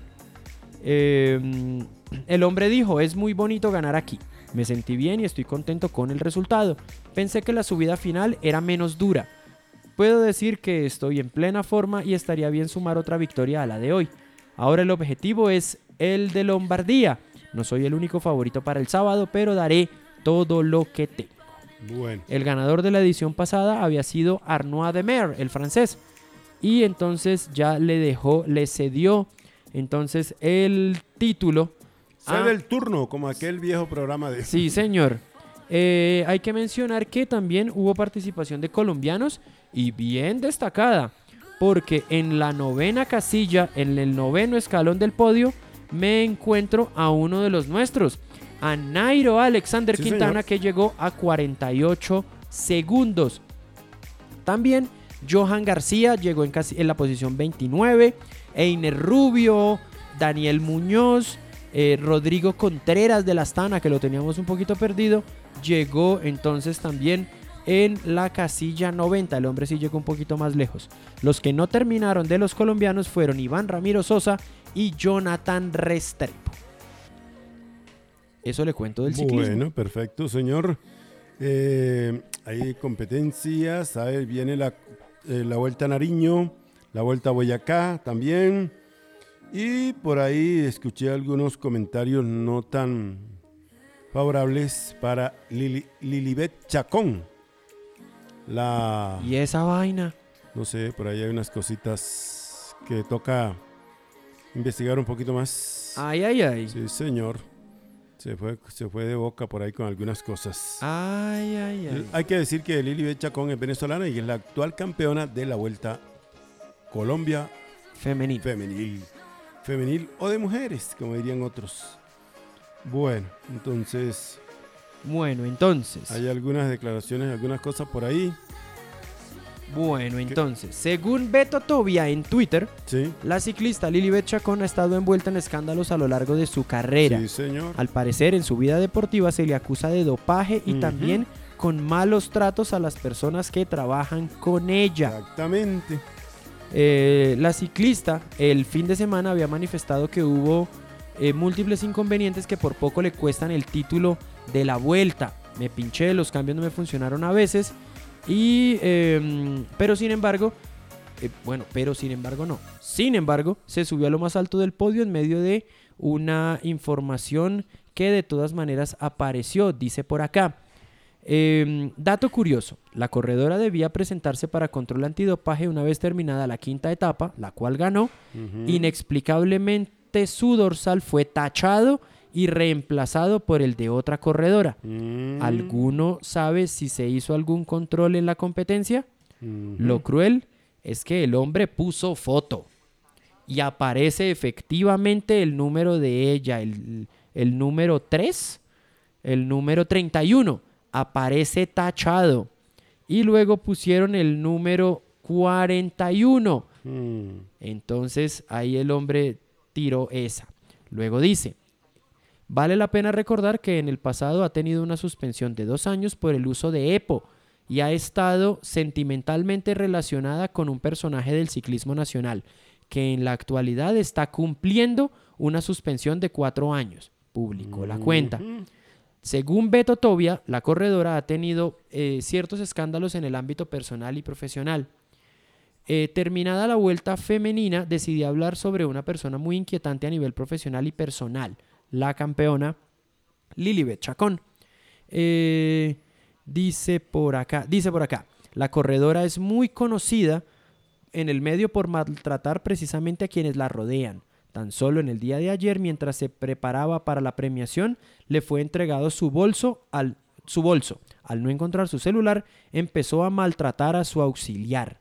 Eh, el hombre dijo, es muy bonito ganar aquí. Me sentí bien y estoy contento con el resultado. Pensé que la subida final era menos dura. Puedo decir que estoy en plena forma y estaría bien sumar otra victoria a la de hoy. Ahora el objetivo es el de Lombardía. No soy el único favorito para el sábado, pero daré todo lo que tengo. Bueno. El ganador de la edición pasada había sido Arnaud Demer, el francés. Y entonces ya le dejó, le cedió entonces el título. Cede el turno, como aquel viejo programa de... Sí, señor. Eh, hay que mencionar que también hubo participación de colombianos y bien destacada, porque en la novena casilla, en el noveno escalón del podio, me encuentro a uno de los nuestros, a Nairo Alexander Sí, Quintana, señor. que llegó a 48 segundos. También Johan García llegó en, casi, en la posición 29, Einer Rubio, Daniel Muñoz, eh, Rodrigo Contreras de la Astana, que lo teníamos un poquito perdido, llegó entonces también en la casilla 90. El hombre sí llegó un poquito más lejos. Los que no terminaron de los colombianos fueron Iván Ramiro Sosa y Jonathan Restrepo. Eso le cuento del ciclismo. Bueno, perfecto, señor. Eh, hay competencias, ahí viene la, eh, la Vuelta a Nariño, la Vuelta a Boyacá también. Y por ahí escuché algunos comentarios no tan favorables para Lili- Lilibet Chacón. La, Y esa vaina. no sé, por ahí hay unas cositas que toca investigar un poquito más. Ay, ay, ay. Sí, señor. Se fue, se fue de boca por ahí con algunas cosas. Ay, ay, ay. Hay que decir que Lilibet Chacón es venezolana y es la actual campeona de la Vuelta Colombia Femenino. femenil. Femenil o de mujeres, como dirían otros. Bueno, entonces Bueno, entonces. hay algunas declaraciones, algunas cosas por ahí. Bueno, entonces. Según Beto Tobia en Twitter, Sí, la ciclista Lilibet Chacón ha estado envuelta en escándalos a lo largo de su carrera. sí, señor. Al parecer, en su vida deportiva se le acusa de dopaje y también con malos tratos a las personas que trabajan con ella. Exactamente. Eh, la ciclista el fin de semana había manifestado que hubo eh, múltiples inconvenientes que por poco le cuestan el título de la vuelta. Me pinché, los cambios no me funcionaron a veces. Y, em, pero sin embargo, eh, bueno, pero sin embargo no. Sin embargo, se subió a lo más alto del podio en medio de una información que de todas maneras apareció, dice por acá. Em, dato curioso, la corredora debía presentarse para control antidopaje una vez terminada la quinta etapa, la cual ganó. Inexplicablemente su dorsal fue tachado y reemplazado por el de otra corredora. Mm, ¿Alguno sabe si se hizo algún control en la competencia? Lo cruel es que el hombre puso foto y aparece efectivamente el número de ella, el, el número 3, el número 31, aparece tachado. Y luego pusieron el número 41. Mm, Entonces ahí el hombre tiró esa. Luego dice, vale la pena recordar que en el pasado ha tenido una suspensión de dos años por el uso de EPO y ha estado sentimentalmente relacionada con un personaje del ciclismo nacional que en la actualidad está cumpliendo una suspensión de cuatro años. Publicó la cuenta. Según Beto Tobia, la corredora ha tenido eh, ciertos escándalos en el ámbito personal y profesional. Eh, terminada la vuelta femenina, decidí hablar sobre una persona muy inquietante a nivel profesional y personal, la campeona Lilibet Chacón. Eh, dice por acá, dice por acá, la corredora es muy conocida en el medio por maltratar precisamente a quienes la rodean. Tan solo en el día de ayer, mientras se preparaba para la premiación, le fue entregado su bolso al su bolso. Al no encontrar su celular, empezó a maltratar a su auxiliar.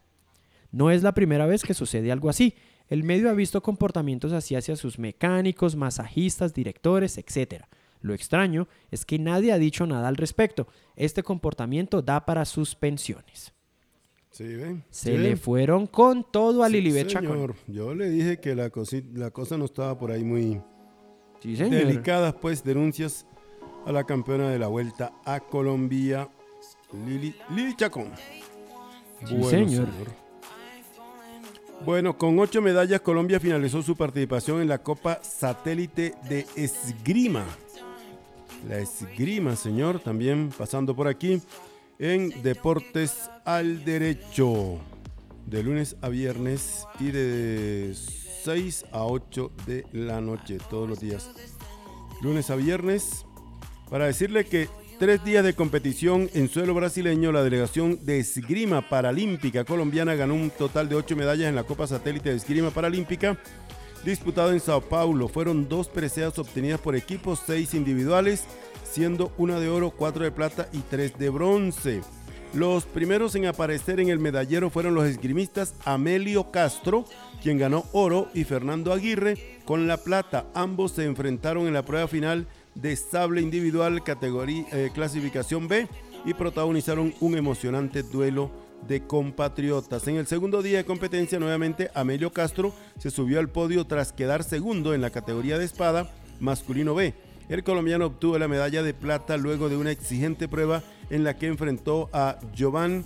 No es la primera vez que sucede algo así. El medio ha visto comportamientos así hacia sus mecánicos, masajistas, directores, etc. Lo extraño es que nadie ha dicho nada al respecto. Este comportamiento da para suspensiones. Sí, ven. Se Sí, le ven. fueron con todo a Sí, Lilibet Chacón. señor. Yo le dije que la, la cosa no estaba por ahí muy Sí, delicadas, pues, denuncias a la campeona de la Vuelta a Colombia, Lili, Lili Chacón. Sí, señor. Bueno, con ocho medallas, Colombia finalizó su participación en la Copa Satélite de Esgrima. La esgrima, señor, también pasando por aquí en Deportes al Derecho. De lunes a viernes y de 6 a 8 de la noche, todos los días. Lunes a viernes. Para decirle que tres días de competición en suelo brasileño, la delegación de esgrima paralímpica colombiana ganó un total de ocho medallas en la Copa Satélite de Esgrima Paralímpica disputado en Sao Paulo. Fueron dos preseas obtenidas por equipos, seis individuales, siendo una de oro, cuatro de plata y tres de bronce. Los primeros en aparecer en el medallero fueron los esgrimistas Amelio Castro, quien ganó oro, y Fernando Aguirre con la plata. Ambos se enfrentaron en la prueba final de sable individual categoría eh, clasificación B y protagonizaron un emocionante duelo de compatriotas. En el segundo día de competencia, nuevamente Amelio Castro se subió al podio tras quedar segundo en la categoría de espada masculino B. El colombiano obtuvo la medalla de plata luego de una exigente prueba en la que enfrentó a Giovanni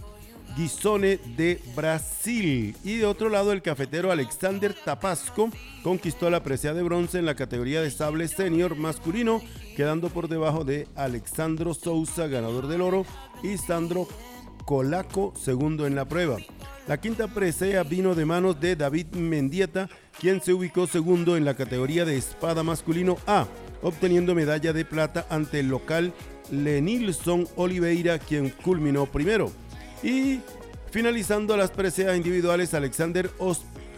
Guisone de Brasil. Y de otro lado, el cafetero Alexander Tapasco conquistó la presea de bronce en la categoría de sable senior masculino, quedando por debajo de Alexandro Sousa, ganador del oro, y Sandro Colaco, segundo en la prueba. La quinta presea vino de manos de David Mendieta, quien se ubicó segundo en la categoría de espada masculino A, obteniendo medalla de plata ante el local Lenilson Oliveira, quien culminó primero. Y finalizando las preseas individuales, Alexander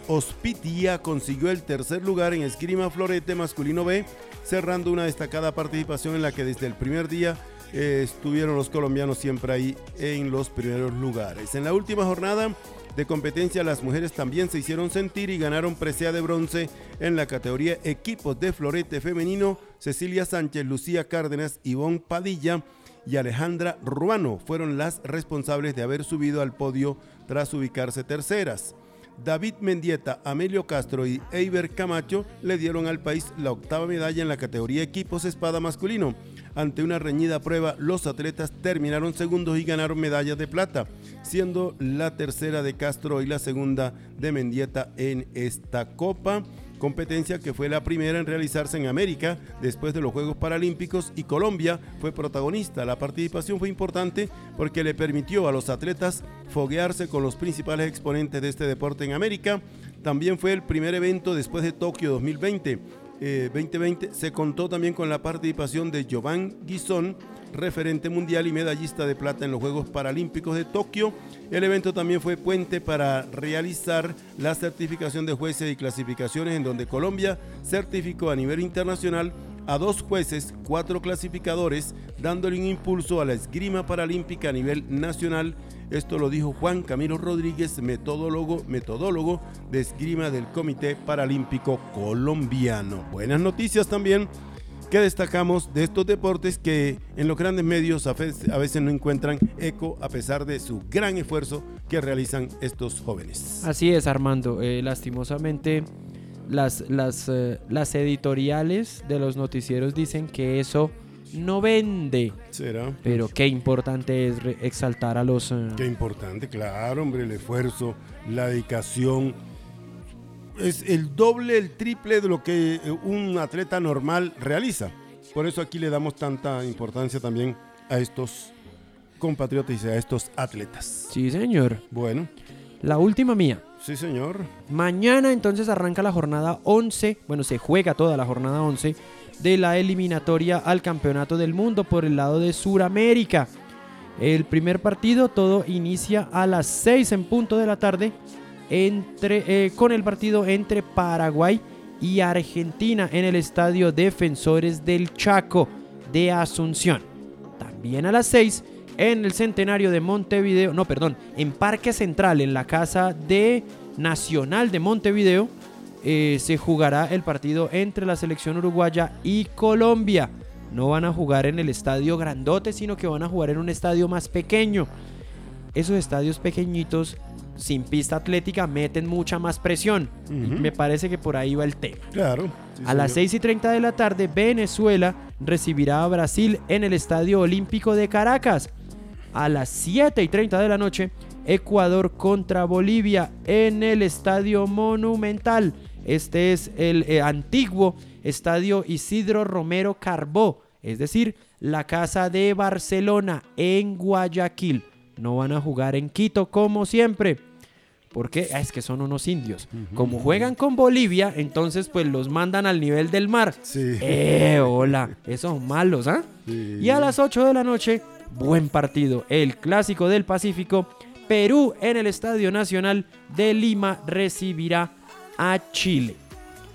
Ospitia consiguió el tercer lugar en esgrima florete masculino B, cerrando una destacada participación en la que desde el primer día eh, estuvieron los colombianos siempre ahí en los primeros lugares. En la última jornada de competencia las mujeres también se hicieron sentir y ganaron presea de bronce en la categoría equipos de florete femenino. Cecilia Sánchez, Lucía Cárdenas, Ivonne Padilla y Alejandra Ruano fueron las responsables de haber subido al podio tras ubicarse terceras. David Mendieta, Amelio Castro y Eiber Camacho le dieron al país la octava medalla en la categoría equipos espada masculino. Ante una reñida prueba, los atletas terminaron segundos y ganaron medallas de plata, siendo la tercera de Castro y la segunda de Mendieta en esta copa competencia que fue la primera en realizarse en América después de los Juegos Paralímpicos y Colombia fue protagonista. La participación fue importante porque le permitió a los atletas foguearse con los principales exponentes de este deporte en América. También fue el primer evento después de Tokio 2020 2020 eh, se contó también con la participación de Giovanni Guizón, referente mundial y medallista de plata en los Juegos Paralímpicos de Tokio. El evento también fue puente para realizar la certificación de jueces y clasificaciones en donde Colombia certificó a nivel internacional a dos jueces, cuatro clasificadores, dándole un impulso a la esgrima paralímpica a nivel nacional esto lo dijo Juan Camilo Rodríguez, metodólogo, metodólogo de esgrima del Comité Paralímpico Colombiano. Buenas noticias también que destacamos de estos deportes que en los grandes medios a veces no encuentran eco a pesar de su gran esfuerzo que realizan estos jóvenes. Así es, Armando. Eh, lastimosamente, las, las, eh, las editoriales de los noticieros dicen que eso no vende. ¿Será? Pero qué importante es exaltar a los... Eh, qué importante, claro, hombre, el esfuerzo, la dedicación. Es el doble, el triple de lo que eh, un atleta normal realiza. Por eso aquí le damos tanta importancia también a estos compatriotas y a estos atletas. Sí, señor. Bueno. La última mía. Sí, señor. Mañana entonces arranca la jornada 11. Bueno, se juega toda la jornada 11 de la eliminatoria al Campeonato del Mundo por el lado de Sudamérica. El primer partido todo inicia a las 6 en punto de la tarde entre, eh, con el partido entre Paraguay y Argentina en el Estadio Defensores del Chaco de Asunción. También a las 6 en el Centenario de Montevideo, no, perdón, en Parque Central, en la Casa de Nacional de Montevideo, eh, se jugará el partido entre la selección uruguaya y Colombia. No van a jugar en el estadio grandote, sino que van a jugar en un estadio más pequeño. Esos estadios pequeñitos, sin pista atlética, meten mucha más presión. me parece que por ahí va el tema. Claro. a las 6 y 30 de la tarde, Venezuela recibirá a Brasil en el Estadio Olímpico de Caracas. A las 7 y 30 de la noche, Ecuador contra Bolivia en el Estadio Monumental. Este es el eh, antiguo Estadio Isidro Romero Carbó, es decir, la casa de Barcelona en Guayaquil. No van a jugar en Quito como siempre. Porque ah, es que son unos indios. Como juegan con Bolivia, entonces pues los mandan al nivel del mar. Sí. Eh, hola. Esos son malos, ¿ah? Y a las 8 de la noche, buen partido. El clásico del Pacífico. Perú en el Estadio Nacional de Lima recibirá a Chile.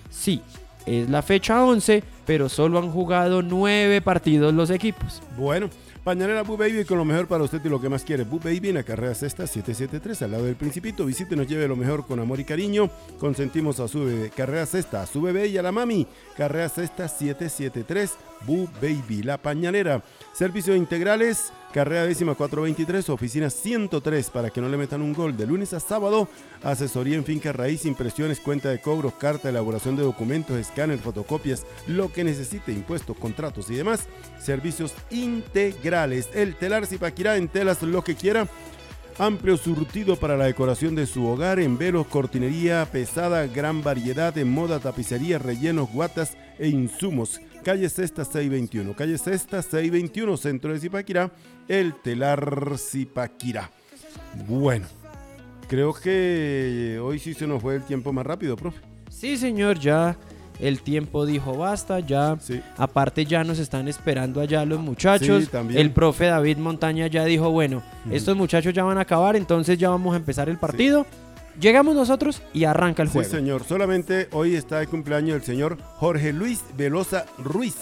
Sí, es la fecha 11, pero solo han jugado 9 partidos los equipos. Bueno, Pañalera Boo Baby con lo mejor para usted y lo que más quiere. Boo Baby en la carrera sexta 773 al lado del Principito. Visítenos, lleve lo mejor con amor y cariño. Consentimos a su bebé. Carrera sexta, a su bebé y a la mami. Carrera sexta 773 Boo Baby, la pañalera. Servicios integrales Carrera décima 423, oficina 103 para que no le metan un gol. De lunes a sábado, asesoría en finca raíz, impresiones, cuenta de cobros, carta, elaboración de documentos, escáner, fotocopias, lo que necesite, impuestos, contratos y demás. Servicios integrales. El telar Zipaquirá en telas, lo que quiera. Amplio surtido para la decoración de su hogar en velos, cortinería pesada, gran variedad en moda, tapicería, rellenos, guatas e insumos calle Sexta 621. Calle Sexta 621, centro de Zipaquirá, el telar Zipaquirá. Bueno, creo que hoy sí se nos fue el tiempo más rápido, profe. Sí, señor, ya el tiempo dijo basta, ya Sí. aparte ya nos están esperando allá los muchachos. Sí, también. El profe David Montaña ya dijo, bueno, estos muchachos ya van a acabar, entonces ya vamos a empezar el partido. Llegamos nosotros y arranca el Sí, juego. señor. Solamente hoy está de cumpleaños el señor Jorge Luis Velosa Ruiz,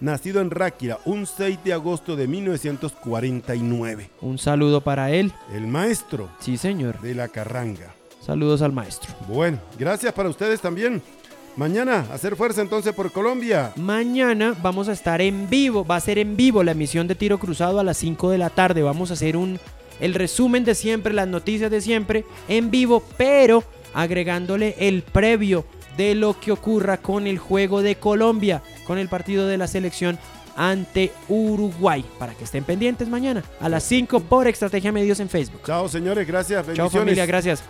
nacido en Ráquira, un 6 de agosto de 1949. Un saludo para él. El maestro Sí, señor. de la carranga. Saludos al maestro. Bueno, gracias para ustedes también. Mañana, hacer fuerza entonces por Colombia. Mañana vamos a estar en vivo, va a ser en vivo la emisión de Tiro Cruzado a las 5 de la tarde. Vamos a hacer un el resumen de siempre, las noticias de siempre en vivo, pero agregándole el previo de lo que ocurra con el juego de Colombia, con el partido de la selección ante Uruguay, para que estén pendientes mañana a las 5 por Estrategia Medios en Facebook. Chao, señores. Gracias. Chao familia, gracias.